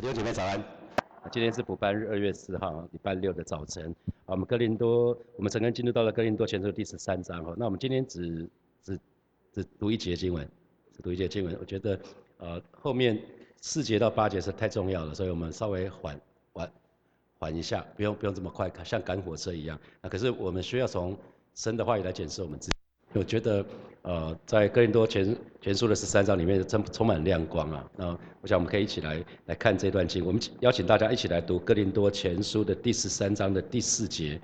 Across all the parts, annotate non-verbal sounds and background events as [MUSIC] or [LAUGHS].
弟兄姐妹早安。今天是补班日，二月四号，礼拜六的早晨。啊，我们哥林多，我们整个进入到了哥林多前书第十三章哈。那我们今天只只只读一节经文，只读一节经文。我觉得呃后面四节到八节是太重要了，所以我们稍微缓缓缓一下，不用不用这么快，像赶火车一样。那可是我们需要从神的话语来检视我们自己。我觉得，呃，在哥林多前前书的十三章里面，充充满亮光啊！那我想我们可以一起来来看这段经。我们邀请大家一起来读哥林多前书的第十三章的第四节。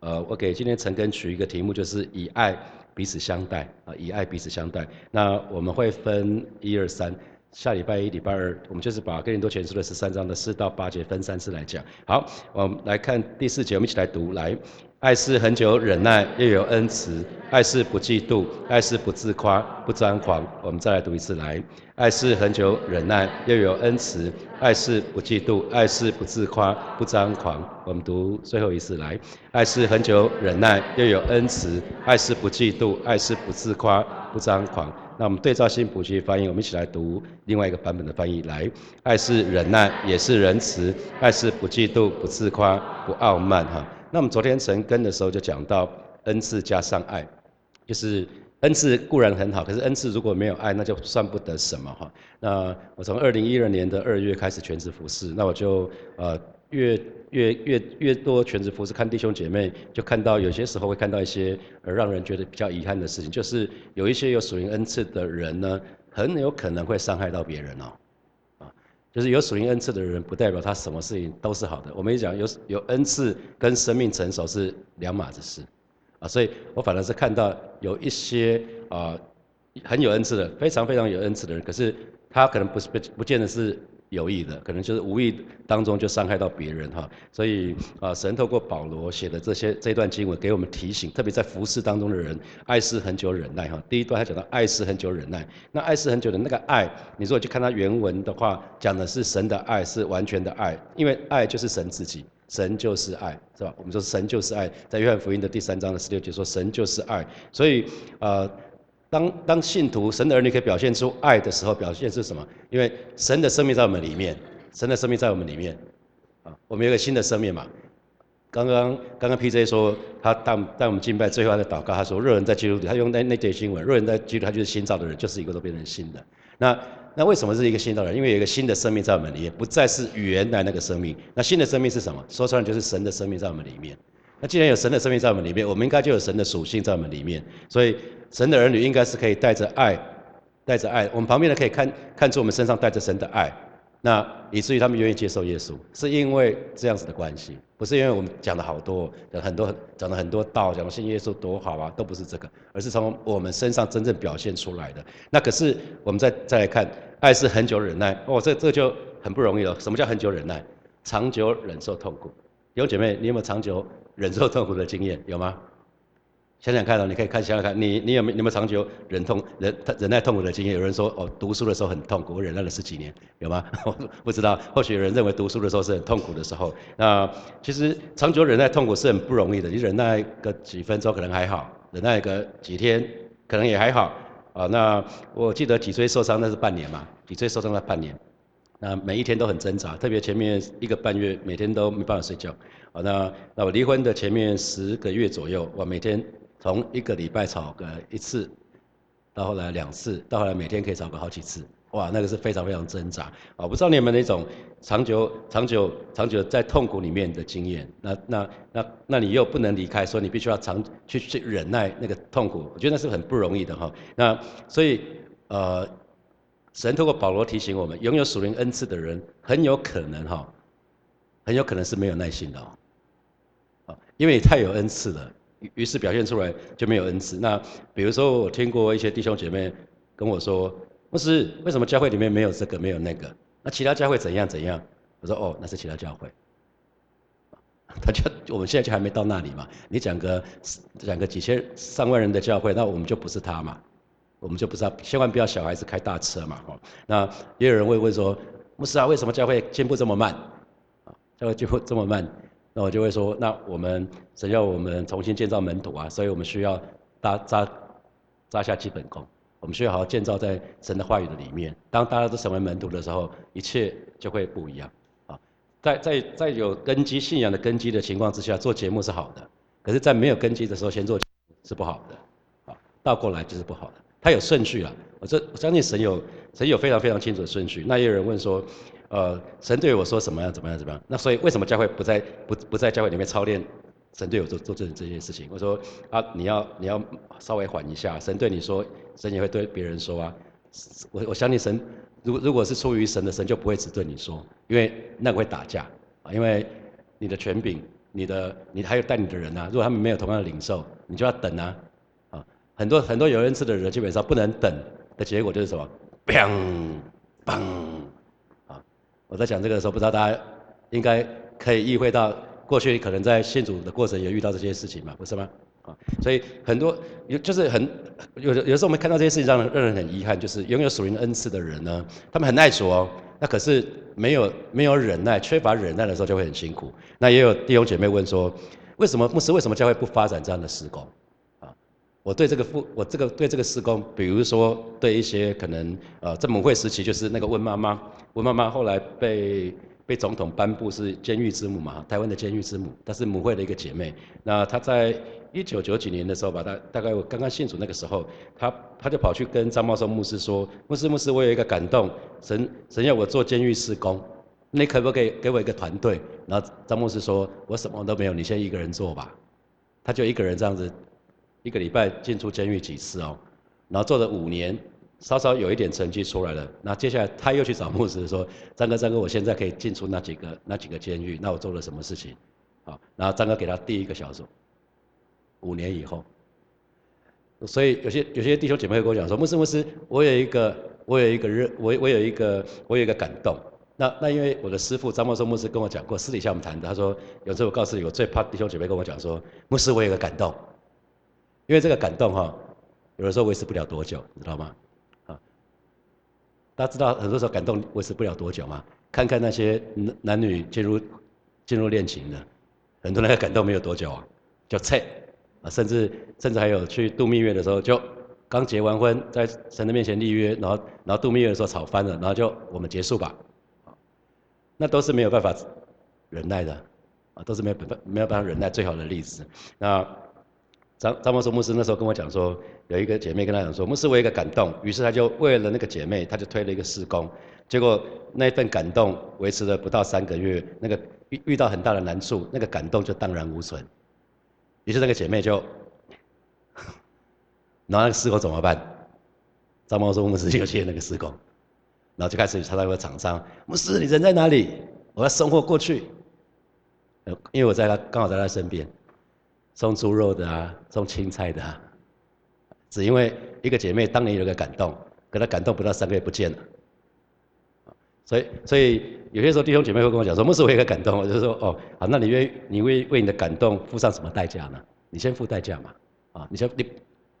呃，我给今天陈根取一个题目，就是以爱彼此相待啊，以爱彼此相待。那我们会分一二三，下礼拜一、礼拜二，我们就是把哥林多前书的十三章的四到八节分三次来讲。好，我们来看第四节，我们一起来读来。爱是恒久忍耐，又有恩慈；爱是不嫉妒，爱是不自夸，不张狂。我们再来读一次，来，爱是恒久忍耐，又有恩慈；爱是不嫉妒，爱是不自夸，不张狂。我们读最后一次，来，爱是恒久忍耐，又有恩慈；爱是不嫉妒，爱是不自夸，不张狂。那我们对照新普及翻译，我们一起来读另外一个版本的翻译，来，爱是忍耐，也是仁慈；爱是不嫉妒，不自夸，不傲慢。哈。那我们昨天神根的时候就讲到恩赐加上爱，就是恩赐固然很好，可是恩赐如果没有爱，那就算不得什么哈。那我从二零一二年的二月开始全职服侍，那我就呃越越越越多全职服侍，看弟兄姐妹，就看到有些时候会看到一些呃让人觉得比较遗憾的事情，就是有一些有属灵恩赐的人呢，很有可能会伤害到别人哦。就是有属灵恩赐的人，不代表他什么事情都是好的。我们也讲有有恩赐跟生命成熟是两码子事，啊，所以我反而是看到有一些啊很有恩赐的，非常非常有恩赐的人，可是他可能不是不不见得是。有意的，可能就是无意当中就伤害到别人哈，所以啊，神透过保罗写的这些这段经文给我们提醒，特别在服侍当中的人，爱是很久忍耐哈。第一段他讲到爱是很久忍耐，那爱是很久的那个爱，你如果去看他原文的话，讲的是神的爱是完全的爱，因为爱就是神自己，神就是爱，是吧？我们说神就是爱，在约翰福音的第三章的十六节说神就是爱，所以呃。当当信徒神的儿女可以表现出爱的时候，表现是什么？因为神的生命在我们里面，神的生命在我们里面，啊，我们有个新的生命嘛。刚刚刚刚 P J 说他带带我们敬拜，最后他的祷告，他说若人在基督里，他用那那节新闻，若人在基督，他就是新造的人，就是一个都变成新的。那那为什么是一个新造的人？因为有一个新的生命在我们里面，不再是原来那个生命。那新的生命是什么？说出来就是神的生命在我们里面。那既然有神的生命在我们里面，我们应该就有神的属性在我们里面。所以神的儿女应该是可以带着爱，带着爱。我们旁边的可以看看出我们身上带着神的爱，那以至于他们愿意接受耶稣，是因为这样子的关系，不是因为我们讲了好多，很多讲了很多道，讲信耶稣多好啊，都不是这个，而是从我们身上真正表现出来的。那可是我们再再来看，爱是很久忍耐，哦，这这就很不容易了。什么叫很久忍耐？长久忍受痛苦。有姐妹，你有没有长久？忍受痛苦的经验有吗？想想看哦，你可以看想想看，你你有没有没有长久忍痛忍忍耐痛苦的经验？有人说哦，读书的时候很痛苦，我忍耐了十几年，有吗？我 [LAUGHS] 不知道，或许有人认为读书的时候是很痛苦的时候。那其实长久忍耐痛苦是很不容易的，你忍耐个几分钟可能还好，忍耐个几天可能也还好。啊，那我记得脊椎受伤那是半年嘛，脊椎受伤了半年。那每一天都很挣扎，特别前面一个半月，每天都没办法睡觉。那那我离婚的前面十个月左右，我每天从一个礼拜吵个一次，到后来两次，到后来每天可以吵个好几次。哇，那个是非常非常挣扎。啊，不知道你有没有那种长久、长久、长久在痛苦里面的经验？那那那那你又不能离开，说你必须要长去去忍耐那个痛苦，我觉得那是很不容易的哈。那所以呃。神透过保罗提醒我们，拥有属灵恩赐的人很有可能哈，很有可能是没有耐心的哦，因为太有恩赐了，于是表现出来就没有恩赐。那比如说我听过一些弟兄姐妹跟我说，牧师为什么教会里面没有这个没有那个？那其他教会怎样怎样？我说哦，那是其他教会，[LAUGHS] 他就我们现在就还没到那里嘛。你讲个讲个几千上万人的教会，那我们就不是他嘛。我们就不知道，千万不要小孩子开大车嘛，哈。那也有人会问说，牧师啊，为什么教会进步这么慢？教会进步这么慢，那我就会说，那我们只要我们重新建造门徒啊，所以我们需要扎扎扎下基本功，我们需要好好建造在神的话语的里面。当大家都成为门徒的时候，一切就会不一样啊。在在在有根基信仰的根基的情况之下，做节目是好的；可是，在没有根基的时候，先做是不好的，啊，倒过来就是不好的。它有顺序了，我这我相信神有神有非常非常清楚的顺序。那也有人问说，呃，神对我说什么样怎么样怎么样？那所以为什么教会不在不不在教会里面操练神对我做做这这件事情？我说啊，你要你要稍微缓一下，神对你说，神也会对别人说啊。我我相信神。如如果是出于神的神就不会只对你说，因为那个会打架啊，因为你的权柄，你的你还有带你的人啊，如果他们没有同样的领受，你就要等啊，啊，很多很多有恩赐的人基本上不能等的结果就是什么，砰砰啊，我在讲这个的时候，不知道大家应该可以意会到，过去可能在信主的过程也遇到这些事情嘛，不是吗？啊所以很多有就是很有的有时候我们看到这些事情让人让人很遗憾，就是拥有属灵恩赐的人呢，他们很爱主哦，那可是没有没有忍耐，缺乏忍耐的时候就会很辛苦。那也有弟兄姐妹问说，为什么牧师为什么教会不发展这样的施工？我对这个父我这个对这个施工，比如说对一些可能呃在母会时期就是那个温妈妈，温妈妈后来被。被总统颁布是监狱之母嘛，台湾的监狱之母，她是母会的一个姐妹。那她在一九九几年的时候吧，大大概我刚刚信主那个时候，她她就跑去跟张茂松牧师说：“牧师牧师，我有一个感动，神神要我做监狱施工，你可不可以给我一个团队？”然后张牧师说：“我什么都没有，你先一个人做吧。”他就一个人这样子，一个礼拜进出监狱几次哦，然后做了五年。稍稍有一点成绩出来了，那接下来他又去找牧师说：“张哥，张哥，我现在可以进出那几个那几个监狱，那我做了什么事情？”好，然后张哥给他第一个小组。五年以后，所以有些有些弟兄姐妹会跟我讲说：“牧师，牧师，我有一个我有一个热，我我有一个我有一个感动。那那因为我的师傅张茂松牧师跟我讲过，私底下我们谈的，他说有时候我告诉你，我最怕弟兄姐妹跟我讲说，牧师，我有一个感动，因为这个感动哈，有的时候维持不了多久，你知道吗？”啊大家知道，很多时候感动维持不了多久嘛。看看那些男男女进入进入恋情的，很多人感动没有多久啊，就撤啊，甚至甚至还有去度蜜月的时候，就刚结完婚，在神的面前立约，然后然后度蜜月的时候吵翻了，然后就我们结束吧，那都是没有办法忍耐的啊，都是没有办没有办法忍耐最好的例子。那张张茂松牧师那时候跟我讲说。有一个姐妹跟他讲说，牧师我有一个感动，于是他就为了那个姐妹，他就推了一个施工，结果那份感动维持了不到三个月，那个遇遇到很大的难处，那个感动就荡然无存，于是那个姐妹就，然后那个施工怎么办？张茂说牧师就接那个施工，然后就开始查到一个厂商，牧师你人在哪里？我要送货过去，因为我在他刚好在他身边，种猪肉的啊，种青菜的啊。只因为一个姐妹当年有个感动，可她感动不到三个月不见了，所以所以有些时候弟兄姐妹会跟我讲说，牧师我有个感动，我就说哦，好，那你愿你为为你的感动付上什么代价呢？你先付代价嘛，啊，你先你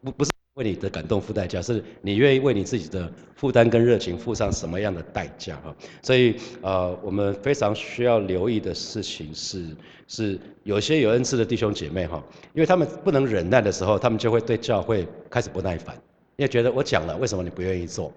不不是。为你的感动付代价，是你愿意为你自己的负担跟热情付上什么样的代价哈？所以呃，我们非常需要留意的事情是，是有些有恩赐的弟兄姐妹哈，因为他们不能忍耐的时候，他们就会对教会开始不耐烦，因为觉得我讲了，为什么你不愿意做？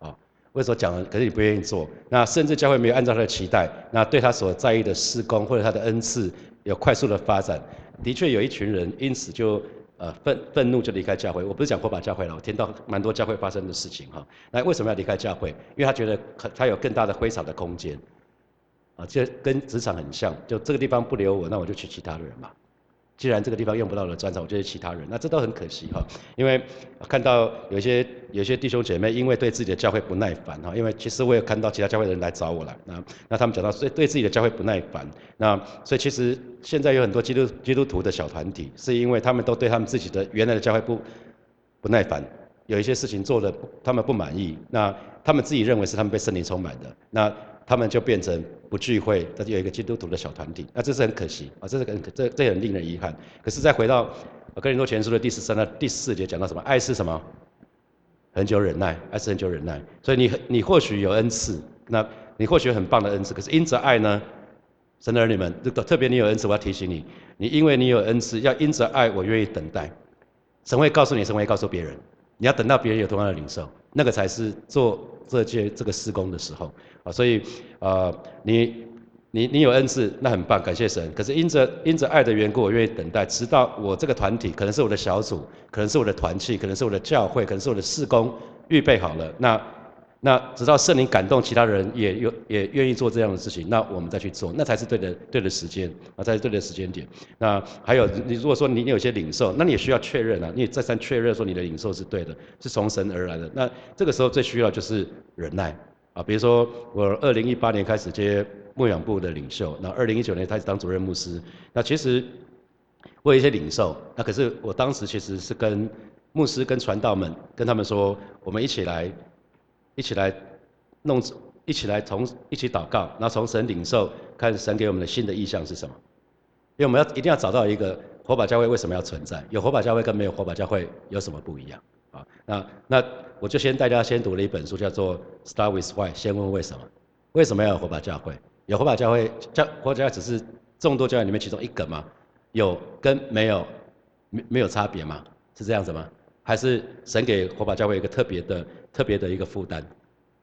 啊，为什么讲了，可是你不愿意做？那甚至教会没有按照他的期待，那对他所在意的施工或者他的恩赐有快速的发展，的确有一群人因此就。呃，愤愤怒就离开教会。我不是讲火把教会了，我听到蛮多教会发生的事情哈。那为什么要离开教会？因为他觉得他有更大的挥洒的空间，啊，这跟职场很像，就这个地方不留我，那我就去其他的人嘛。既然这个地方用不到的专长，我就是其他人，那这都很可惜哈。因为看到有些有些弟兄姐妹因为对自己的教会不耐烦哈，因为其实我也看到其他教会的人来找我了，那那他们讲到对对自己的教会不耐烦，那所以其实现在有很多基督基督徒的小团体，是因为他们都对他们自己的原来的教会不不耐烦，有一些事情做的他们不满意，那他们自己认为是他们被圣灵充满的，那。他们就变成不聚会，那就有一个基督徒的小团体，那这是很可惜啊，这是很这这很令人遗憾。可是再回到《哥林多前书》的第十三到第四节，讲到什么？爱是什么？很久忍耐，爱是很久忍耐。所以你你或许有恩赐，那你或许很棒的恩赐，可是因着爱呢，神的儿女们，特别你有恩赐，我要提醒你，你因为你有恩赐，要因着爱，我愿意等待。神会告诉你，神会告诉别人，你要等到别人有同样的领受，那个才是做这些这个施工的时候。啊，所以，呃，你你你有恩赐，那很棒，感谢神。可是因着因着爱的缘故，我愿意等待，直到我这个团体，可能是我的小组，可能是我的团契，可能是我的教会，可能是我的事工预备好了，那。那直到圣灵感动其他人也有也愿意做这样的事情，那我们再去做，那才是对的对的时间啊，才是对的时间点。那还有你如果说你你有些领受，那你也需要确认啊，你也再三确认说你的领受是对的，是从神而来的。那这个时候最需要就是忍耐啊。比如说我二零一八年开始接牧养部的领袖，那二零一九年开始当主任牧师。那其实我有一些领受，那可是我当时其实是跟牧师跟传道们跟他们说，我们一起来。一起来弄，一起来从一起祷告，然后从神领受，看神给我们的新的意向是什么。因为我们要一定要找到一个火把教会为什么要存在，有火把教会跟没有火把教会有什么不一样啊？那那我就先带大家先读了一本书，叫做《Start with Why》，先问为什么？为什么要有火把教会？有火把教会教火把教会只是众多教会里面其中一个吗？有跟没有没没有差别吗？是这样子吗？还是神给火把教会一个特别的？特别的一个负担，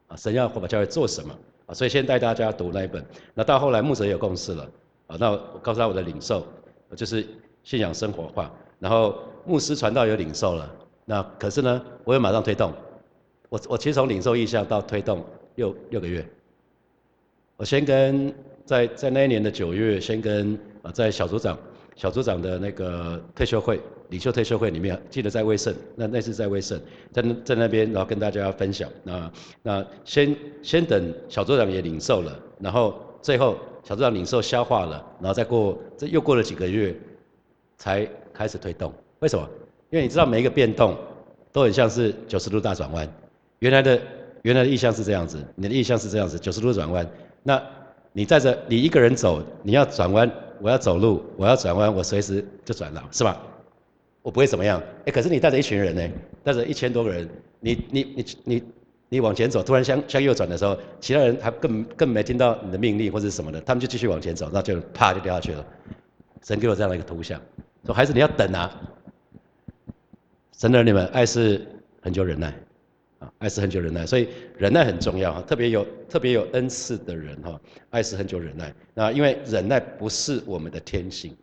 啊，神要火把教会做什么啊？所以先带大家读那一本。那到后来牧者有共识了，啊，那我告诉他我的领受，就是信仰生活化。然后牧师传道有领受了，那可是呢，我又马上推动。我我其实从领受意向到推动六六个月。我先跟在在那一年的九月，先跟啊在小组长小组长的那个退休会。领袖退休会里面，记得在威盛，那那次在威盛，在在那边，然后跟大家分享。那那先先等小组长也领受了，然后最后小组长领受消化了，然后再过这又过了几个月，才开始推动。为什么？因为你知道每一个变动都很像是九十度大转弯。原来的原来的意向是这样子，你的意向是这样子，九十度转弯。那你在这，你一个人走，你要转弯，我要走路，我要转弯，我随时就转了，是吧？我不会怎么样，哎，可是你带着一群人呢，带着一千多个人，你你你你你往前走，突然向向右转的时候，其他人还更更没听到你的命令或者什么的，他们就继续往前走，那就啪就掉下去了。神给我这样的一个图像，说孩子你要等啊，神的你们爱是很久忍耐，啊，爱是很久忍耐，所以忍耐很重要啊，特别有特别有恩赐的人哈，爱是很久忍耐，那因为忍耐不是我们的天性，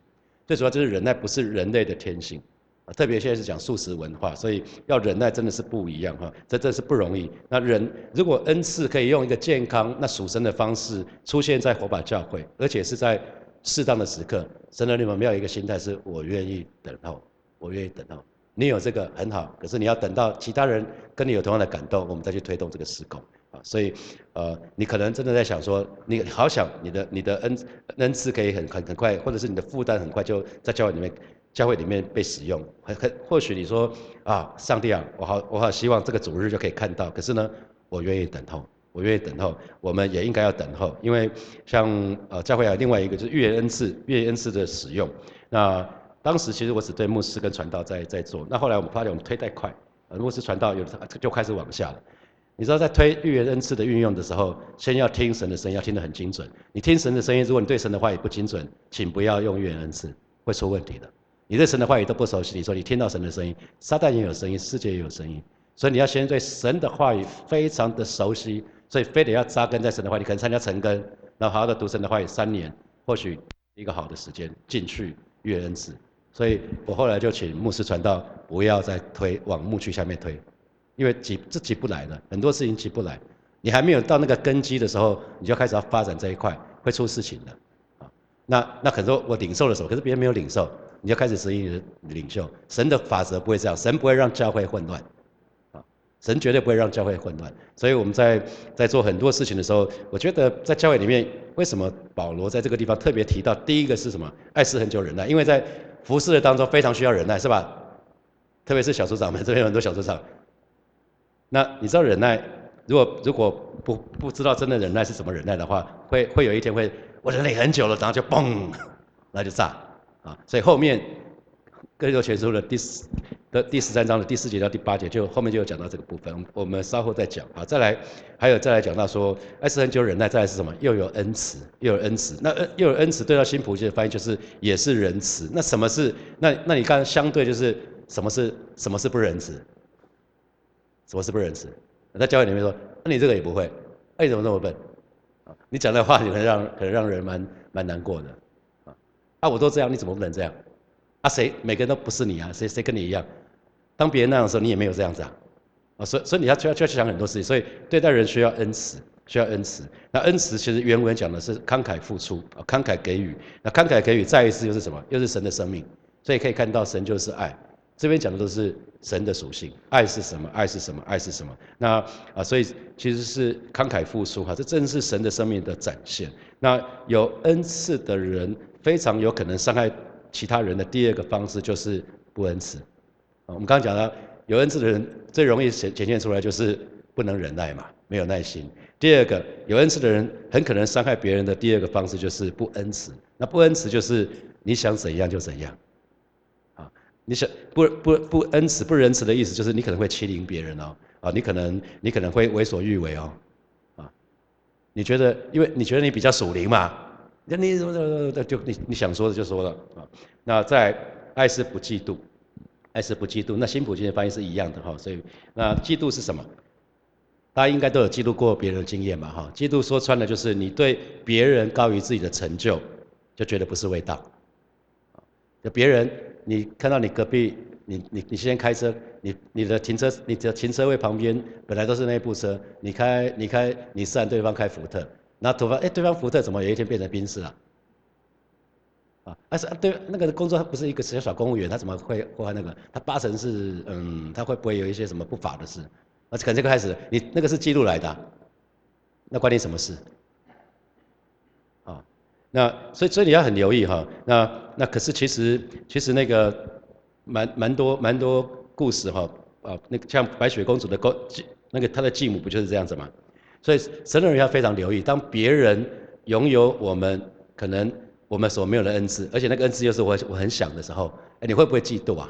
最主要就是忍耐不是人类的天性啊。特别现在是讲素食文化，所以要忍耐真的是不一样哈，这真是不容易。那人如果恩赐可以用一个健康、那属神的方式出现在火把教会，而且是在适当的时刻，神的你们要有一个心态是：我愿意等候，我愿意等候。你有这个很好，可是你要等到其他人跟你有同样的感动，我们再去推动这个施工啊。所以呃，你可能真的在想说，你好想你的你的恩恩赐可以很很很快，或者是你的负担很快就在教会里面。教会里面被使用，很很或许你说啊，上帝啊，我好我好希望这个主日就可以看到，可是呢，我愿意等候，我愿意等候，我们也应该要等候，因为像呃教会有另外一个就是预言恩赐，预言恩赐的使用。那当时其实我只对牧师跟传道在在做，那后来我们发现我们推太快，呃牧师传道有就开始往下了。你知道在推预言恩赐的运用的时候，先要听神的声音，要听得很精准。你听神的声音，如果你对神的话语不精准，请不要用预言恩赐，会出问题的。你对神的话语都不熟悉，你说你听到神的声音，撒旦也有声音，世界也有声音，所以你要先对神的话语非常的熟悉，所以非得要扎根在神的话语，可能参加成根，然后好好的读神的话语三年，或许一个好的时间进去越恩赐。所以我后来就请牧师传道，不要再推往牧区下面推，因为急这急不来的，很多事情急不来，你还没有到那个根基的时候，你就开始要发展这一块，会出事情的。啊，那那很多我领受的时候，可是别人没有领受。你就开始实行你的领袖，神的法则不会这样，神不会让教会混乱，啊，神绝对不会让教会混乱。所以我们在在做很多事情的时候，我觉得在教会里面，为什么保罗在这个地方特别提到第一个是什么？爱是很久忍耐，因为在服侍的当中非常需要忍耐，是吧？特别是小组长们，这边有很多小组长。那你知道忍耐，如果如果不不知道真的忍耐是怎么忍耐的话，会会有一天会我忍耐很久了，然后就嘣，[LAUGHS] 那就炸。啊，所以后面《更多前书》的第四的第十三章的第四节到第八节，就后面就有讲到这个部分，我们稍后再讲。好，再来，还有再来讲到说，爱是很久忍耐，再来是什么？又有恩慈，又有恩慈。那恩又有恩慈，对到新普世的翻译就是也是仁慈。那什么是？那那你看相对就是什么是什么是不仁慈？什么是不仁慈？在教会里面说，那你这个也不会，那你怎么这么笨？你讲的话可能让可能让人蛮蛮难过的，啊，啊我都这样，你怎么不能这样？啊谁每个人都不是你啊，谁谁跟你一样？当别人那样的时候，你也没有这样子啊，啊所以所以你要要要去想很多事情，所以对待人需要恩慈，需要恩慈。那恩慈其实原文讲的是慷慨付出啊，慷慨给予。那慷慨给予再一次又是什么？又是神的生命，所以可以看到神就是爱。这边讲的都是神的属性，爱是什么？爱是什么？爱是什么？那啊，所以其实是慷慨付出哈，这正是神的生命的展现。那有恩赐的人，非常有可能伤害其他人的第二个方式就是不恩慈。我们刚刚讲了，有恩赐的人最容易显显现出来就是不能忍耐嘛，没有耐心。第二个，有恩赐的人很可能伤害别人的第二个方式就是不恩慈。那不恩慈就是你想怎样就怎样。啊你想不不不恩慈不仁慈的意思，就是你可能会欺凌别人哦，啊，你可能你可能会为所欲为哦，啊，你觉得因为你觉得你比较属灵嘛，那你怎么怎么就你你想说的就说了啊，那在爱是不嫉妒，爱是不嫉妒，那新普金的翻译是一样的哈，所以那嫉妒是什么？大家应该都有嫉妒过别人的经验嘛哈，嫉妒说穿了就是你对别人高于自己的成就，就觉得不是味道，就别人。你看到你隔壁，你你你先开车，你你的停车你的停车位旁边本来都是那部车，你开你开你是按对方开福特，那对方哎对方福特怎么有一天变成宾士了？啊，啊但是对那个工作他不是一个小小公务员，他怎么会破坏那个？他八成是嗯，他会不会有一些什么不法的事？那可能就开始你那个是记录来的，那关你什么事？啊，那所以所以你要很留意哈，那。那可是其实其实那个蛮蛮多蛮多故事哈啊，那个像白雪公主的公继那个她的继母不就是这样子吗？所以神的人要非常留意，当别人拥有我们可能我们所没有的恩赐，而且那个恩赐又是我我很想的时候，哎，你会不会嫉妒啊？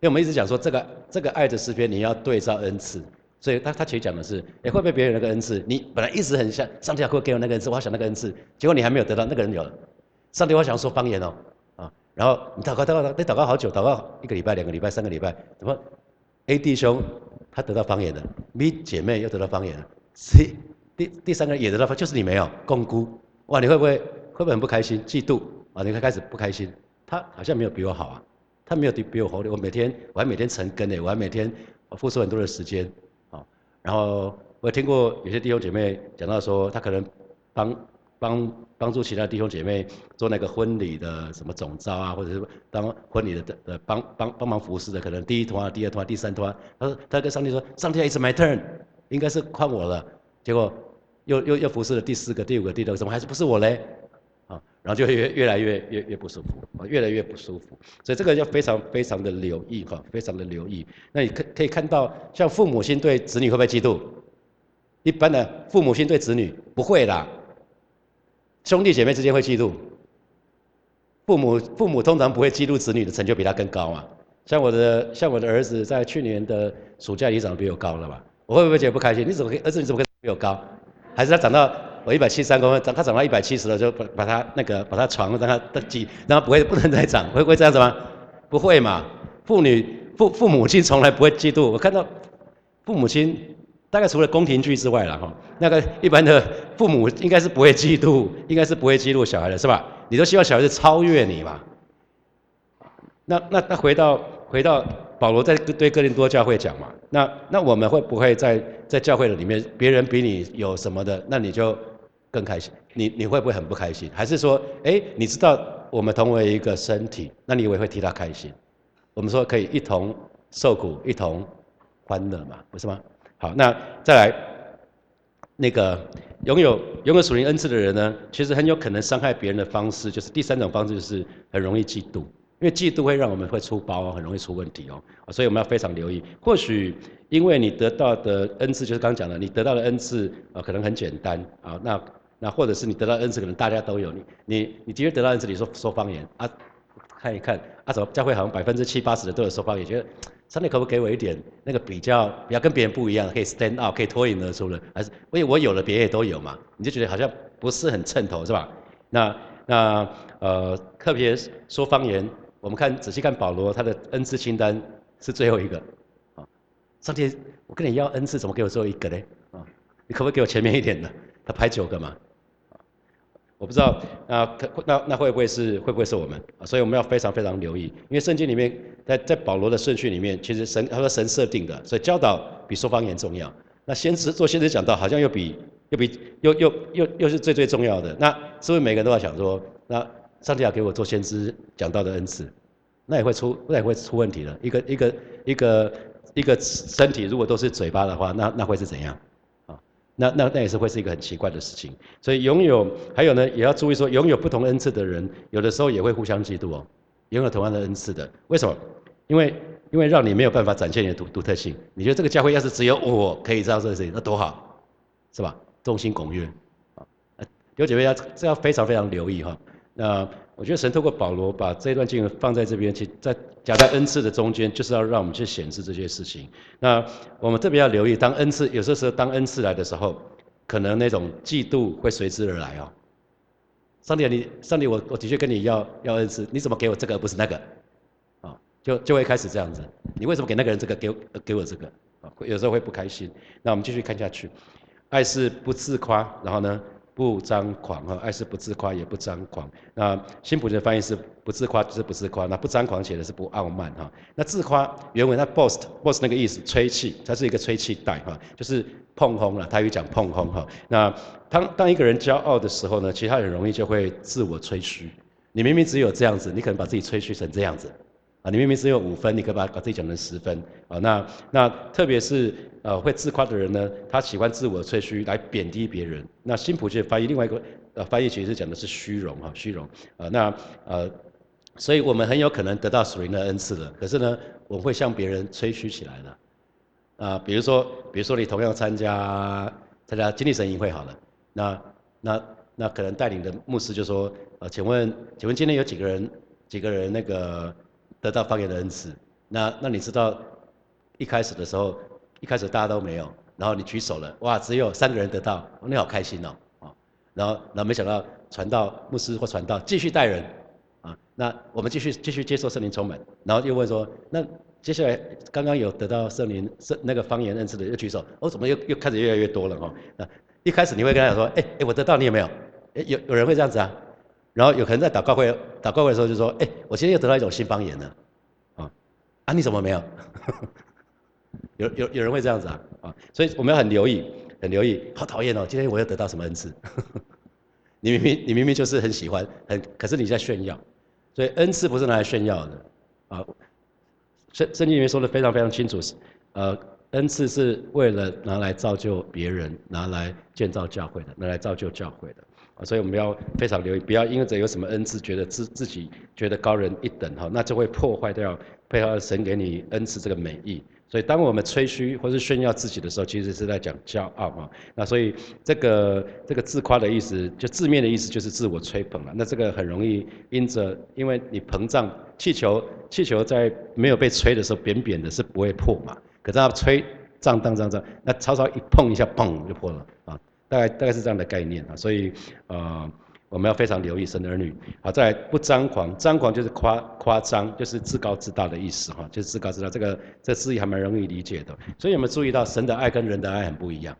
因为我们一直讲说这个这个爱的诗篇你要对照恩赐，所以他他其实讲的是，哎，会不会别人有那个恩赐，你本来一直很想上帝会给我那个恩赐，我想那个恩赐，结果你还没有得到，那个人有了。上帝，我想说方言哦，啊，然后你祷告祷告，你祷告好久，祷告一个礼拜、两个礼拜、三个礼拜，怎么 A 弟兄他得到方言了，B 姐妹又得到方言了，C 第第三个也得到方，就是你没有，共辜，哇，你会不会会不会很不开心、嫉妒？啊？你会开始不开心，他好像没有比我好啊，他没有比比我好，我每天我还每天成根呢，我还每天付出很多的时间，啊，然后我听过有些弟兄姐妹讲到说，他可能帮。帮帮助其他弟兄姐妹做那个婚礼的什么总招啊，或者是当婚礼的的帮帮帮忙服侍的，可能第一团、第二团、第三团，他说他跟上帝说，上帝，It's my turn，应该是换我了，结果又又又服侍了第四个、第五个、第六个，怎么还是不是我嘞？啊，然后就越越来越越越不舒服，啊，越来越不舒服，所以这个要非常非常的留意哈，非常的留意。那你可可以看到，像父母亲对子女会不会嫉妒？一般的父母亲对子女不会啦。兄弟姐妹之间会嫉妒，父母父母通常不会嫉妒子女的成就比他更高嘛？像我的像我的儿子在去年的暑假也长得比我高了吧？我会不会觉得不开心？你怎么可以儿子你怎么可以比我高？还是他长到我一百七十三公分，长他长到一百七十了就把把他那个把他床让他的挤，让他不会不能再长，会不会这样子吗？不会嘛？父女父父母亲从来不会嫉妒，我看到父母亲。大概除了宫廷剧之外了哈，那个一般的父母应该是不会嫉妒，应该是不会嫉妒小孩的是吧？你都希望小孩子超越你嘛？那那那回到回到保罗在对哥林多教会讲嘛，那那我们会不会在在教会的里面，别人比你有什么的，那你就更开心？你你会不会很不开心？还是说，哎，你知道我们同为一个身体，那你以为会替他开心？我们说可以一同受苦，一同欢乐嘛，不是吗？好，那再来，那个拥有拥有属灵恩赐的人呢，其实很有可能伤害别人的方式，就是第三种方式，就是很容易嫉妒，因为嫉妒会让我们会出包，很容易出问题哦，所以我们要非常留意。或许因为你得到的恩赐，就是刚刚讲的，你得到的恩赐啊，可能很简单啊，那那或者是你得到恩赐，可能大家都有，你你你今天得到恩赐，你说说方言啊，看一看啊，怎么教会好像百分之七八十的都有说方言，觉得。上帝可不可以给我一点那个比较，比较跟别人不一样，可以 stand out，可以脱颖而出的，还是因为我有了，别人也都有嘛？你就觉得好像不是很衬头，是吧？那那呃，特别说方言，我们看仔细看保罗他的恩赐清单是最后一个，啊，上帝，我跟你要恩赐，怎么给我最后一个呢？啊，你可不可以给我前面一点的？他排九个嘛。我不知道，那可那那会不会是会不会是我们？所以我们要非常非常留意，因为圣经里面在在保罗的顺序里面，其实神他说神设定的，所以教导比说方言重要。那先知做先知讲道，好像又比又比又又又又是最最重要的。那是不是每个人都要想说，那上帝要给我做先知讲道的恩赐，那也会出那也会出问题的。一个一个一个一个身体如果都是嘴巴的话，那那会是怎样？那那那也是会是一个很奇怪的事情，所以拥有还有呢，也要注意说，拥有不同恩赐的人，有的时候也会互相嫉妒哦。拥有同样的恩赐的，为什么？因为因为让你没有办法展现你的独独特性。你觉得这个教会要是只有我可以这样做事情，那多好，是吧？众星拱月啊！有姐妹要这要非常非常留意哈。那我觉得神透过保罗把这段经文放在这边，其在夹在恩赐的中间，就是要让我们去显示这些事情。那我们特别要留意，当恩赐有些时候当恩赐来的时候，可能那种嫉妒会随之而来哦。上帝，你上帝，我我的确跟你要要恩赐，你怎么给我这个而不是那个？啊，就就会开始这样子。你为什么给那个人这个，给给我这个？啊，有时候会不开心。那我们继续看下去，爱是不自夸，然后呢？不张狂哈，爱是不自夸也不张狂。那新普的翻译是不自夸就是不自夸，那不张狂写的是不傲慢哈。那自夸原文它 boast boast 那个意思吹气，它是一个吹气带哈，就是碰轰了，它有讲碰轰哈。那当当一个人骄傲的时候呢，其他很容易就会自我吹嘘。你明明只有这样子，你可能把自己吹嘘成这样子。啊，你明明只有五分，你可以把把自己讲成十分啊。那那特别是呃会自夸的人呢，他喜欢自我吹嘘来贬低别人。那新普界翻译另外一个呃翻译其实讲的是虚荣哈，虚荣啊。那呃，所以我们很有可能得到属灵的恩赐的，可是呢，我们会向别人吹嘘起来的啊。比如说，比如说你同样参加参加经历神营会好了，那那那可能带领的牧师就说，呃，请问请问今天有几个人几个人那个？得到方言的恩赐，那那你知道一开始的时候，一开始大家都没有，然后你举手了，哇，只有三个人得到，你好开心哦，啊，然后然后没想到传道牧师或传道继续带人，啊，那我们继续继续接受圣灵充满，然后又问说，那接下来刚刚有得到圣灵圣那个方言恩赐的又举手，哦，怎么又又开始越来越多了哈？那一开始你会跟他讲说，哎哎，我得到你有没有？哎，有有人会这样子啊？然后有可能在祷告会祷告会的时候就说：“哎，我今天又得到一种新方言了，啊，啊你怎么没有？[LAUGHS] 有有有人会这样子啊，啊，所以我们要很留意，很留意，好讨厌哦！今天我又得到什么恩赐？[LAUGHS] 你明明你明明就是很喜欢，很可是你在炫耀，所以恩赐不是拿来炫耀的，啊，圣圣经里面说的非常非常清楚，呃，恩赐是为了拿来造就别人，拿来建造教会的，拿来造就教会的。”所以我们要非常留意，不要因为这有什么恩赐，觉得自自己觉得高人一等哈，那就会破坏掉配合神给你恩赐这个美意。所以当我们吹嘘或是炫耀自己的时候，其实是在讲骄傲哈。那所以这个这个自夸的意思，就字面的意思就是自我吹捧了。那这个很容易因着，因为你膨胀气球，气球在没有被吹的时候扁扁的，是不会破嘛。可是它吹胀胀胀胀，那稍稍一碰一下，嘣就破了啊。大概大概是这样的概念啊，所以呃我们要非常留意神的儿女。好，再来不张狂，张狂就是夸夸张，就是自高自大的意思哈，就是自高自大。这个这字义还蛮容易理解的。所以有没有注意到神的爱跟人的爱很不一样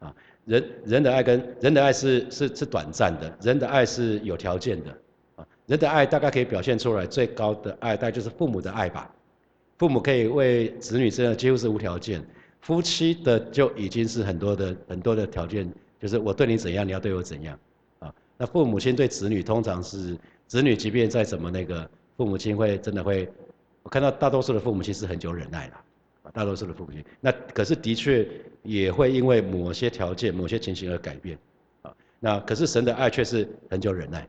啊？人人的爱跟人的爱是是是短暂的，人的爱是有条件的啊。人的爱大概可以表现出来最高的爱，大概就是父母的爱吧。父母可以为子女这样几乎是无条件，夫妻的就已经是很多的很多的条件。就是我对你怎样，你要对我怎样，啊，那父母亲对子女通常是子女，即便再怎么那个，父母亲会真的会，我看到大多数的父母亲是很久忍耐的，啊，大多数的父母亲，那可是的确也会因为某些条件、某些情形而改变，啊，那可是神的爱却是很久忍耐，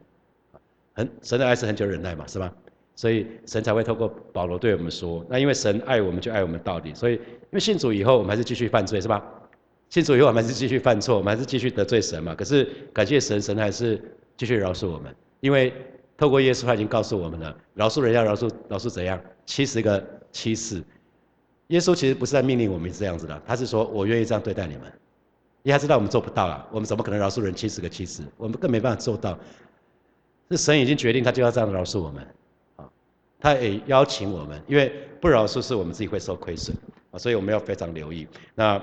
很神的爱是很久忍耐嘛，是吧？所以神才会透过保罗对我们说，那因为神爱我们就爱我们到底，所以因为信主以后我们还是继续犯罪，是吧？信主以后，我们还是继续犯错，我们还是继续得罪神嘛。可是感谢神，神还是继续饶恕我们，因为透过耶稣，他已经告诉我们了，饶恕人要饶恕，饶恕怎样？七十个七次。耶稣其实不是在命令我们这样子的，他是说我愿意这样对待你们。因为他知道我们做不到啊，我们怎么可能饶恕人七十个七次？我们更没办法做到。是神已经决定，他就要这样饶恕我们啊。他也邀请我们，因为不饶恕是我们自己会受亏损啊，所以我们要非常留意那。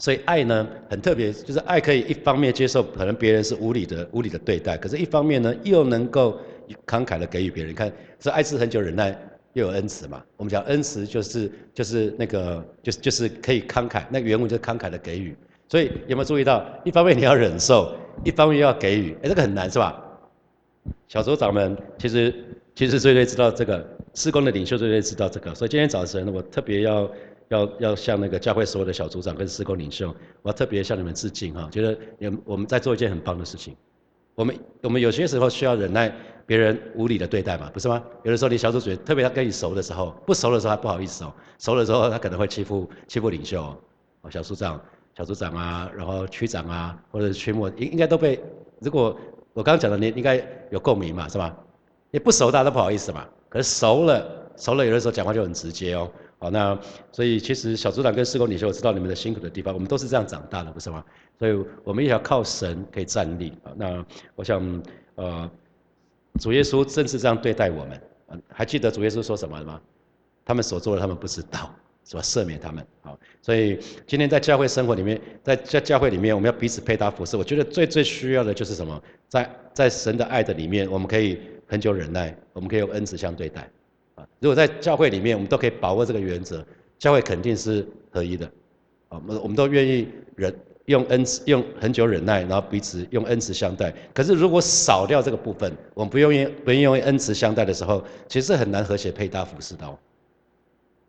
所以爱呢很特别，就是爱可以一方面接受可能别人是无理的无理的对待，可是一方面呢又能够慷慨的给予别人。看，这爱是很久忍耐，又有恩慈嘛。我们讲恩慈就是就是那个就是就是可以慷慨，那原文就是慷慨的给予。所以有没有注意到，一方面你要忍受，一方面要给予，哎，这个很难是吧？小组长们其实其实最最知道这个，施工的领袖最最知道这个，所以今天早晨我特别要。要要向那个教会所有的小组长跟施工领袖，我要特别向你们致敬哈！觉得你我们在做一件很棒的事情。我们我们有些时候需要忍耐别人无理的对待嘛，不是吗？有的时候你小组长，特别他跟你熟的时候，不熟的时候他不好意思哦，熟的时候他可能会欺负欺负领袖哦，小组长、小组长啊，然后区长啊，或者区末应应该都被。如果我刚刚讲的你应该有共鸣嘛，是吧？你不熟大家都不好意思嘛，可是熟了熟了有的时候讲话就很直接哦。好，那所以其实小组长跟施工领袖，我知道你们的辛苦的地方，我们都是这样长大的，不是吗？所以我们也要靠神可以站立啊。那我想，呃，主耶稣正是这样对待我们。还记得主耶稣说什么吗？他们所做的，他们不知道，是吧？赦免他们。好，所以今天在教会生活里面，在在教会里面，我们要彼此配搭服侍。我觉得最最需要的就是什么？在在神的爱的里面，我们可以恒久忍耐，我们可以用恩慈相对待。如果在教会里面，我们都可以把握这个原则，教会肯定是合一的，啊，我们我们都愿意忍用恩慈，用很久忍耐，然后彼此用恩慈相待。可是如果少掉这个部分，我们不用用不用用恩慈相待的时候，其实很难和谐配搭服侍的哦。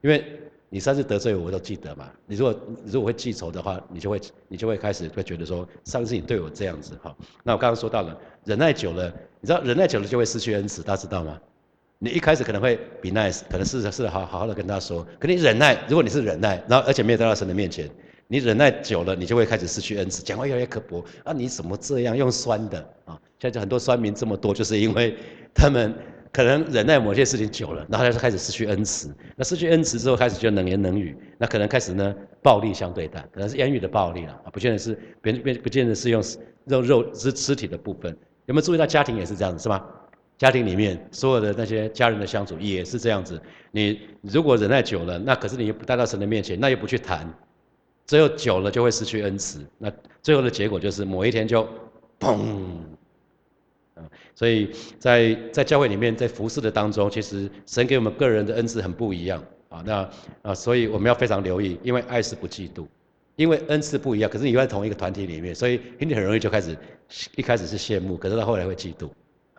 因为你上次得罪我，我都记得嘛。你如果如果会记仇的话，你就会你就会开始会觉得说，上次你对我这样子哈。那我刚刚说到了，忍耐久了，你知道忍耐久了就会失去恩慈，大家知道吗？你一开始可能会 be nice，可能是是好好好的跟他说，可你忍耐，如果你是忍耐，然后而且没有带到神的面前，你忍耐久了，你就会开始失去恩慈，讲话越来越刻薄啊！你怎么这样用酸的啊？现在很多酸民这么多，就是因为 [LAUGHS] 他们可能忍耐某些事情久了，然后就开始失去恩慈。那失去恩慈之后，开始就冷言冷语，那可能开始呢暴力相对待，可能是言语的暴力了啊，不见得是别别不见得是用肉肉肢肢体的部分。有没有注意到家庭也是这样子，是吗？家庭里面所有的那些家人的相处也是这样子，你如果忍耐久了，那可是你又不带到神的面前，那又不去谈，最后久了就会失去恩慈，那最后的结果就是某一天就砰，啊，所以在在教会里面，在服侍的当中，其实神给我们个人的恩赐很不一样。啊，那啊，所以我们要非常留意，因为爱是不嫉妒，因为恩赐不一样，可是你在同一个团体里面，所以你很容易就开始一开始是羡慕，可是到后来会嫉妒。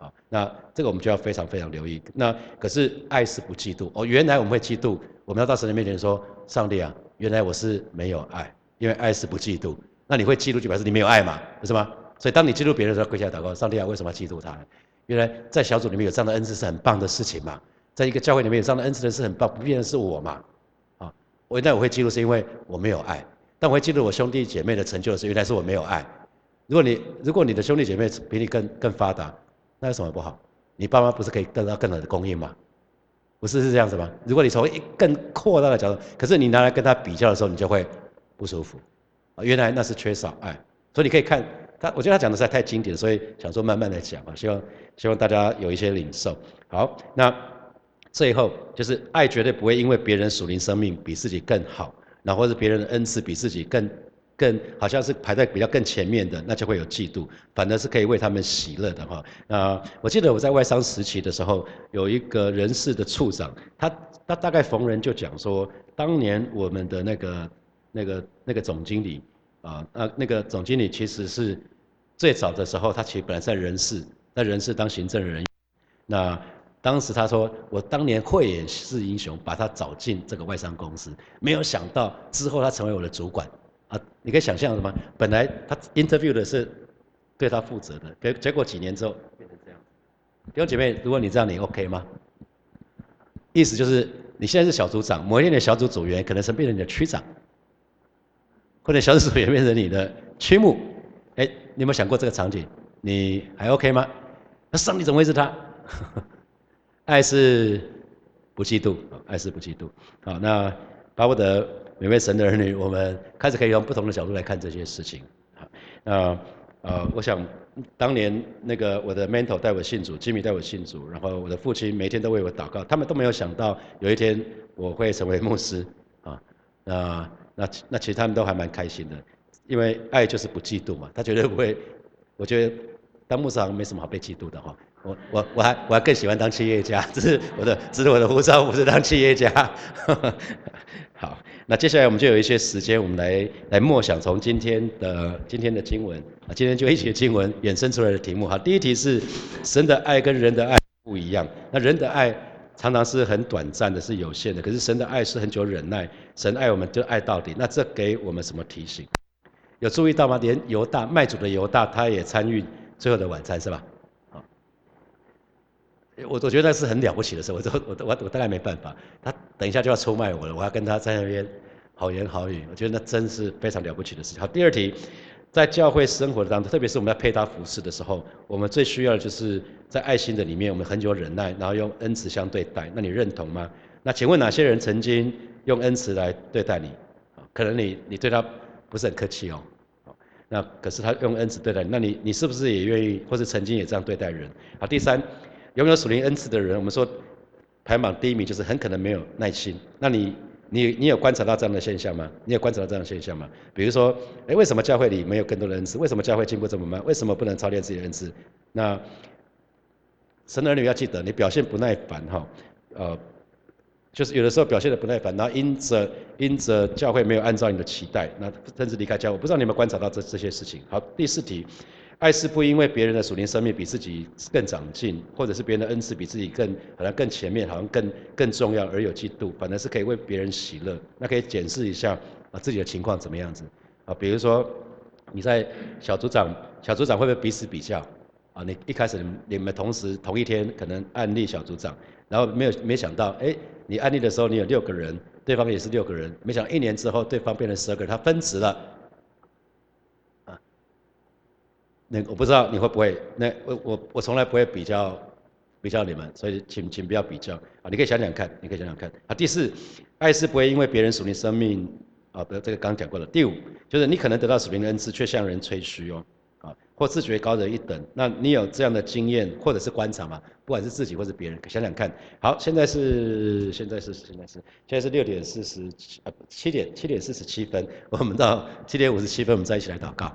好，那这个我们就要非常非常留意。那可是爱是不嫉妒哦。原来我们会嫉妒，我们要到神的面前说：上帝啊，原来我是没有爱，因为爱是不嫉妒。那你会嫉妒就表示你没有爱嘛，不是吗？所以当你嫉妒别人的时候，跪下来祷告：上帝啊，为什么要嫉妒他？原来在小组里面有这样的恩赐是很棒的事情嘛。在一个教会里面有这样的恩赐的是很棒，不变的是我嘛。啊，我原来我会嫉妒是因为我没有爱，但我会嫉妒我兄弟姐妹的成就的是原来是我没有爱。如果你如果你的兄弟姐妹比你更更发达，那有什么不好？你爸妈不是可以得到更好的供应吗？不是是这样子吗？如果你从一更扩大的角度，可是你拿来跟他比较的时候，你就会不舒服。啊，原来那是缺少爱。所以你可以看他，我觉得他讲的实在太经典，所以想说慢慢的讲啊，希望希望大家有一些领受。好，那最后就是爱绝对不会因为别人属灵生命比自己更好，然后或者别人的恩赐比自己更。更好像是排在比较更前面的，那就会有嫉妒，反而是可以为他们喜乐的哈。啊，我记得我在外商时期的时候，有一个人事的处长，他他大概逢人就讲说，当年我们的那个那个那个总经理啊，那那个总经理其实是最早的时候，他其实本来在人事，在人事当行政人员。那当时他说，我当年慧眼识英雄，把他找进这个外商公司，没有想到之后他成为我的主管。啊，你可以想象什么？本来他 interview 的是对他负责的，结结果几年之后变成这样。弟兄姐妹，如果你这样，你 OK 吗？意思就是你现在是小组长，某一天的小组组员可能是变成你的区长，或者小组组员变成你的区牧。哎，你有没有想过这个场景？你还 OK 吗？那上帝怎么会是他？[LAUGHS] 爱是不嫉妒，爱是不嫉妒。好，那巴不得。每位神的儿女，我们开始可以用不同的角度来看这些事情。啊，那呃，我想当年那个我的 mentor 带我信主，吉米带我信主，然后我的父亲每天都为我祷告，他们都没有想到有一天我会成为牧师啊。那那那其实他们都还蛮开心的，因为爱就是不嫉妒嘛，他绝对不会。我觉得当牧师好像没什么好被嫉妒的哈。我我我还我还更喜欢当企业家，只是我的只是我的护照不是当企业家。[LAUGHS] 好，那接下来我们就有一些时间，我们来来默想从今天的今天的经文啊，今天就一些经文衍生出来的题目哈。第一题是神的爱跟人的爱不一样，那人的爱常常是很短暂的，是有限的，可是神的爱是很久忍耐，神爱我们就爱到底。那这给我们什么提醒？有注意到吗？连犹大卖主的犹大，他也参与最后的晚餐是吧？我我觉得那是很了不起的事，我都我我我大概没办法，他等一下就要出卖我了，我要跟他在那边好言好语，我觉得那真是非常了不起的事情。好，第二题，在教会生活当中，特别是我们在配搭服饰的时候，我们最需要的就是在爱心的里面，我们很久忍耐，然后用恩慈相对待。那你认同吗？那请问哪些人曾经用恩慈来对待你？可能你你对他不是很客气哦，那可是他用恩慈对待你，那你你是不是也愿意，或是曾经也这样对待人？好，第三。拥有属灵恩赐的人，我们说排行榜第一名就是很可能没有耐心。那你你你有观察到这样的现象吗？你有观察到这样的现象吗？比如说，哎，为什么教会里没有更多的恩赐？为什么教会进步这么慢？为什么不能操练自己的恩赐？那神的儿女要记得，你表现不耐烦哈，呃，就是有的时候表现的不耐烦，然后因着因着教会没有按照你的期待，那甚至离开教会。不知道你有没有观察到这这些事情？好，第四题。爱是不因为别人的属灵生命比自己更长进，或者是别人的恩赐比自己更好像更前面，好像更更重要而有嫉妒，反而是可以为别人喜乐。那可以检视一下啊自己的情况怎么样子啊？比如说你在小组长，小组长会不会彼此比较啊？你一开始你们同时同一天可能案例小组长，然后没有没想到，哎，你案例的时候你有六个人，对方也是六个人，没想到一年之后对方变成十二个人，他分职了。那我不知道你会不会，那我我我从来不会比较比较你们，所以请请不要比较啊！你可以想想看，你可以想想看啊。第四，爱是不会因为别人属你生命啊，不，这个刚讲过了。第五，就是你可能得到属灵的恩赐，却向人吹嘘哦，啊，或自觉高人一等。那你有这样的经验或者是观察吗？不管是自己或是别人，想想看。好，现在是现在是现在是现在是六点四十七呃七点七点四十七分，[LAUGHS] 我们到七点五十七分，我们再一起来祷告。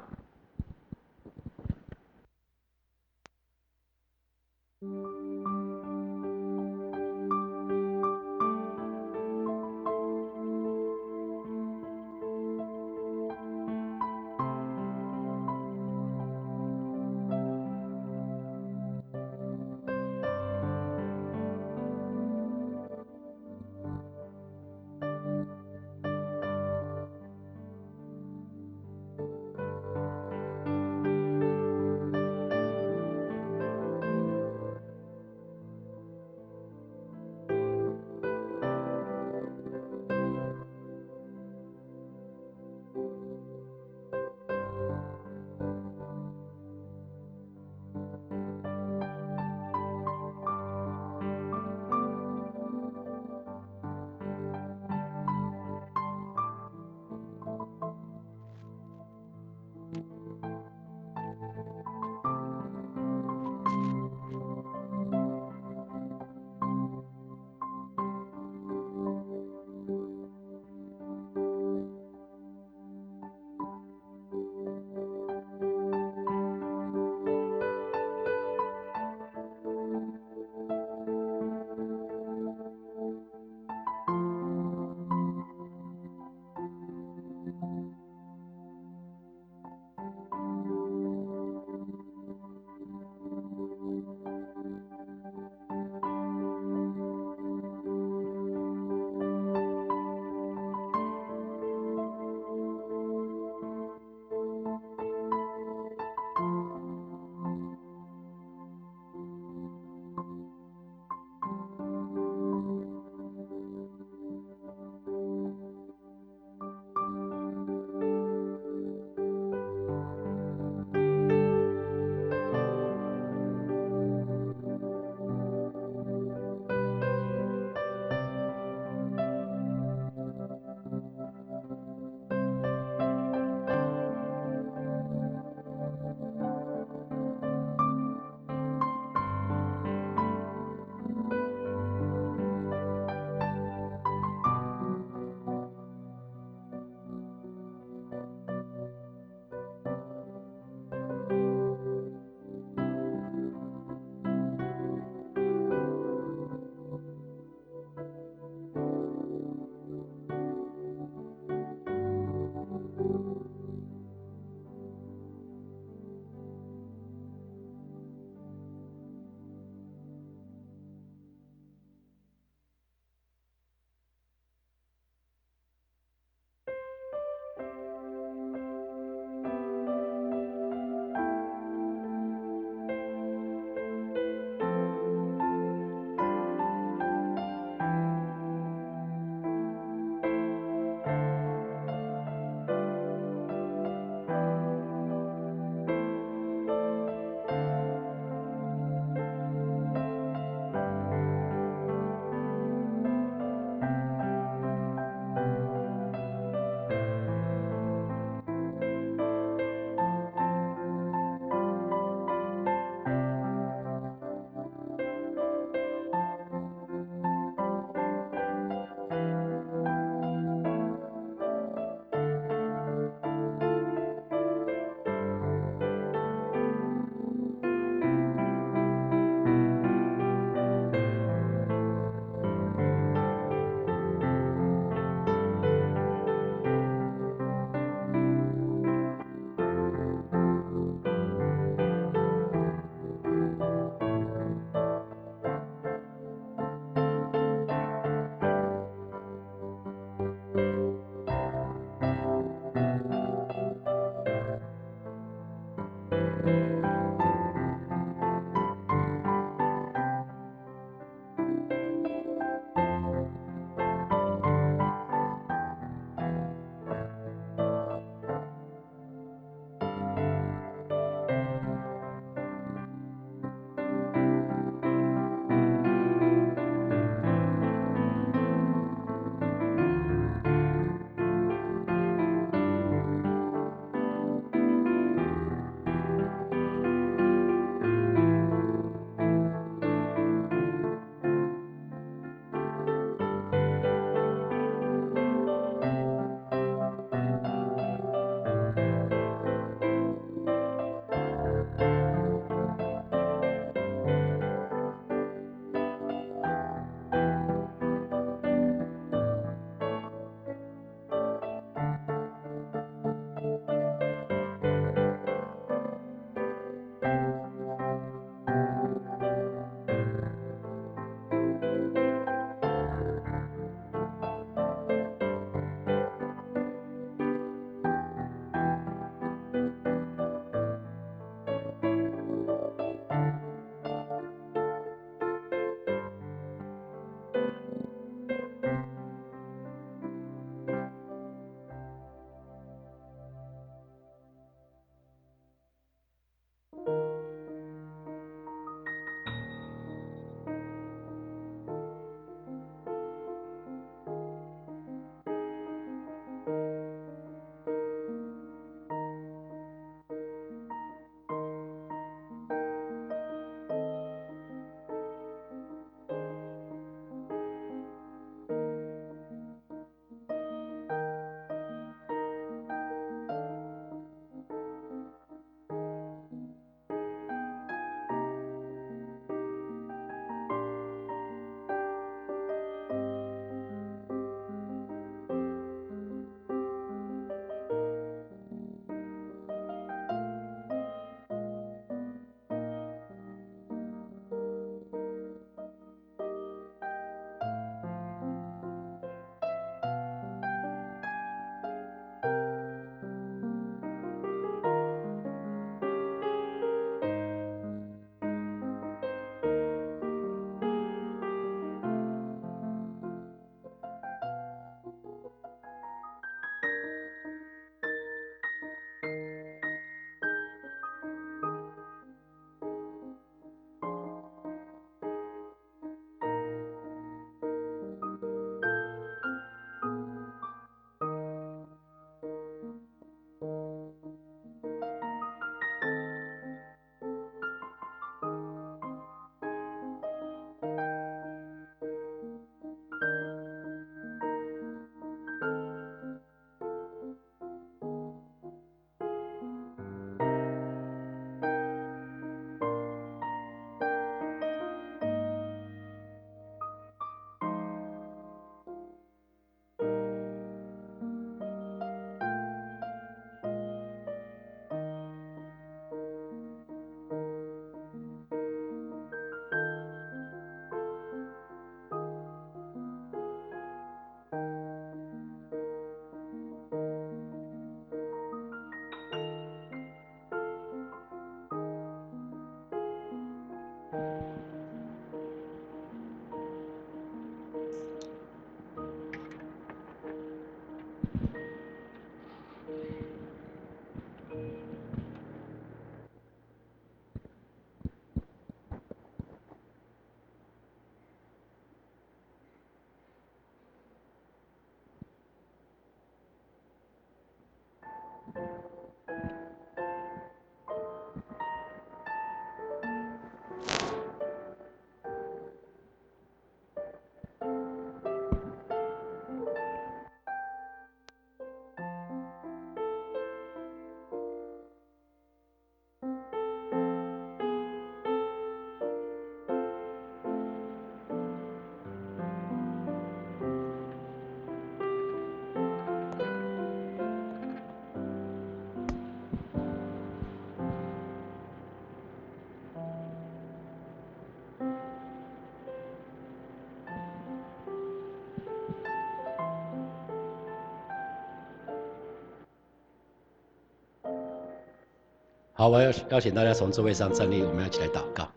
好，我要邀请大家从座位上站立，我们要一起来祷告。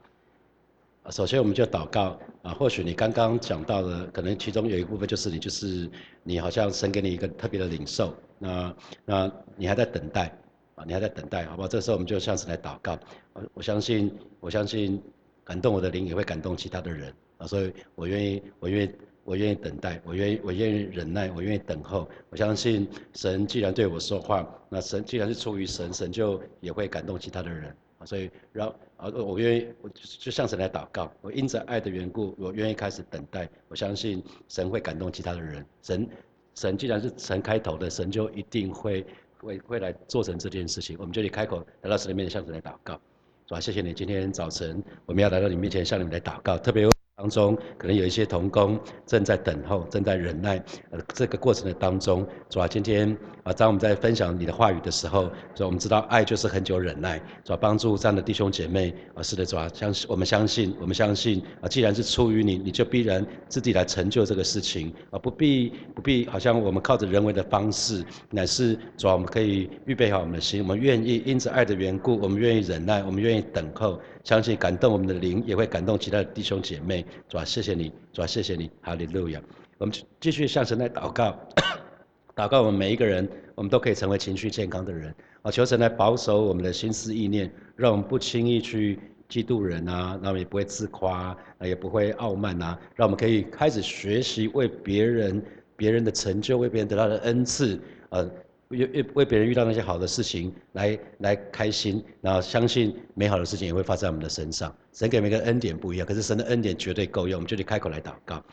首先，我们就祷告啊。或许你刚刚讲到的，可能其中有一部分就是你，就是你好像神给你一个特别的领受，那那你还在等待啊，你还在等待，好不好？这时候我们就像是来祷告。我我相信，我相信感动我的灵也会感动其他的人啊，所以我愿意，我愿意。我愿意等待，我愿意，我愿意忍耐，我愿意等候。我相信神既然对我说话，那神既然是出于神，神就也会感动其他的人。所以，让啊，我愿意，我就向神来祷告。我因着爱的缘故，我愿意开始等待。我相信神会感动其他的人。神，神既然是神开头的，神就一定会会会来做成这件事情。我们就得开口来到神的面前，向神来祷告，是吧？谢谢你，今天早晨我们要来到你面前，向你们来祷告，特别。当中可能有一些童工正在等候，正在忍耐，呃，这个过程的当中，主要今天啊，当我们在分享你的话语的时候，主我们知道爱就是很久忍耐，主要帮助这样的弟兄姐妹啊，是的，主要相信我们相信，我们相信啊，既然是出于你，你就必然自己来成就这个事情啊，不必不必好像我们靠着人为的方式，乃是主要我们可以预备好我们的心，我们愿意因着爱的缘故，我们愿意忍耐，我们愿意等候。相信感动我们的灵，也会感动其他的弟兄姐妹，主啊，谢谢你，主啊，谢谢你，哈利路亚。我们继续向神来祷告，祷告我们每一个人，我们都可以成为情绪健康的人啊！求神来保守我们的心思意念，让我们不轻易去嫉妒人啊，那么也不会自夸，啊，也不会傲慢啊，让我们可以开始学习为别人、别人的成就、为别人得到的恩赐，呃。为为别人遇到那些好的事情来来开心，然后相信美好的事情也会发生在我们的身上。神给每个恩典不一样，可是神的恩典绝对够用，我们就得开口来祷告。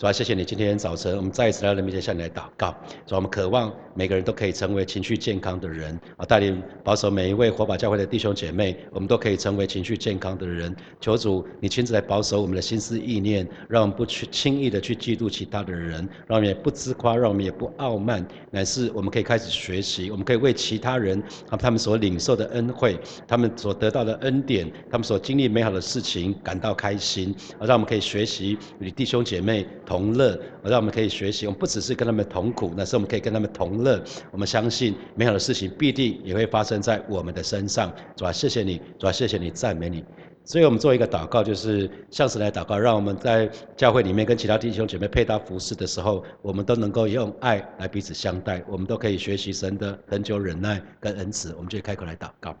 主啊，谢谢你，今天早晨我们再一次来到你面前向你来祷告。主啊，我们渴望每个人都可以成为情绪健康的人啊，带领保守每一位火把教会的弟兄姐妹，我们都可以成为情绪健康的人。求主你亲自来保守我们的心思意念，让我们不去轻易的去嫉妒其他的人，让我们也不自夸，让我们也不傲慢，乃是我们可以开始学习，我们可以为其他人啊他们所领受的恩惠，他们所得到的恩典，他们所经历美好的事情感到开心，啊，让我们可以学习与弟兄姐妹。同乐，让我们可以学习。我们不只是跟他们同苦，那是我们可以跟他们同乐。我们相信美好的事情必定也会发生在我们的身上。主啊，谢谢你，主啊，谢谢你，赞美你。所以我们做一个祷告，就是向神来祷告，让我们在教会里面跟其他弟兄姐妹配搭服饰的时候，我们都能够用爱来彼此相待。我们都可以学习神的恒久忍耐跟恩慈。我们就开口来祷告。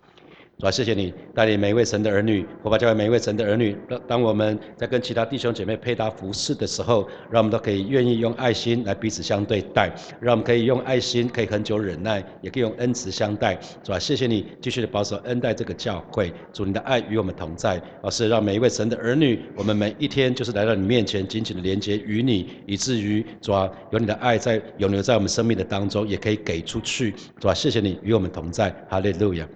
主啊，谢谢你带领每一位神的儿女，我把教会每一位神的儿女。当当我们在跟其他弟兄姐妹配搭服饰的时候，让我们都可以愿意用爱心来彼此相对待，让我们可以用爱心可以很久忍耐，也可以用恩慈相待。主啊，谢谢你继续的保守恩待这个教会。主你的爱与我们同在，而是让每一位神的儿女，我们每一天就是来到你面前，紧紧的连接与你，以至于主啊，有你的爱在永留在我们生命的当中，也可以给出去。主啊，谢谢你与我们同在，哈利路亚。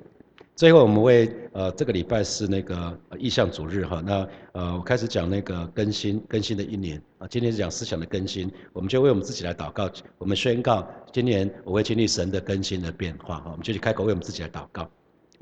最后，我们为呃这个礼拜是那个意向主日哈，那呃我开始讲那个更新更新的一年。啊，今天是讲思想的更新，我们就为我们自己来祷告，我们宣告今年我会经历神的更新的变化哈，我们就去开口为我们自己来祷告，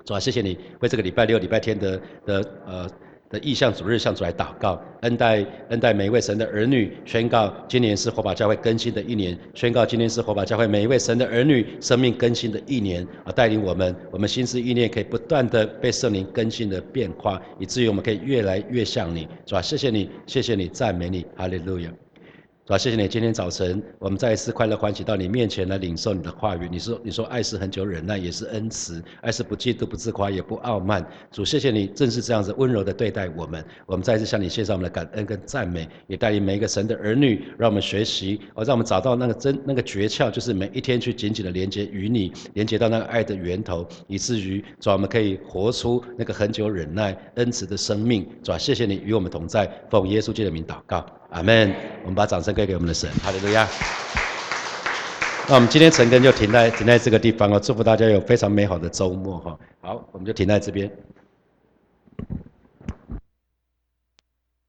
主啊，谢谢你为这个礼拜六、礼拜天的的呃。的意向主日向主来祷告，恩待恩待每一位神的儿女，宣告今年是火把教会更新的一年，宣告今年是火把教会每一位神的儿女生命更新的一年，啊，带领我们，我们心思意念可以不断的被圣灵更新的变化，以至于我们可以越来越像你，是吧？谢谢你，谢谢你，赞美你，哈利路亚。主啊，谢谢你！今天早晨，我们再一次快乐欢喜到你面前来领受你的话语。你说，你说爱是很久忍耐，也是恩慈；爱是不嫉妒、不自夸，也不傲慢。主，谢谢你，正是这样子温柔的对待我们。我们再一次向你献上我们的感恩跟赞美，也带领每一个神的儿女，让我们学习，而让我们找到那个真那个诀窍，就是每一天去紧紧的连接与你，连接到那个爱的源头，以至于主，我们可以活出那个很久忍耐、恩慈的生命。主，谢谢你与我们同在，奉耶稣基督的名祷告。阿门。我们把掌声给给我们的神，哈利路亚。那我们今天陈更就停在停在这个地方哦，祝福大家有非常美好的周末哈。好，我们就停在这边。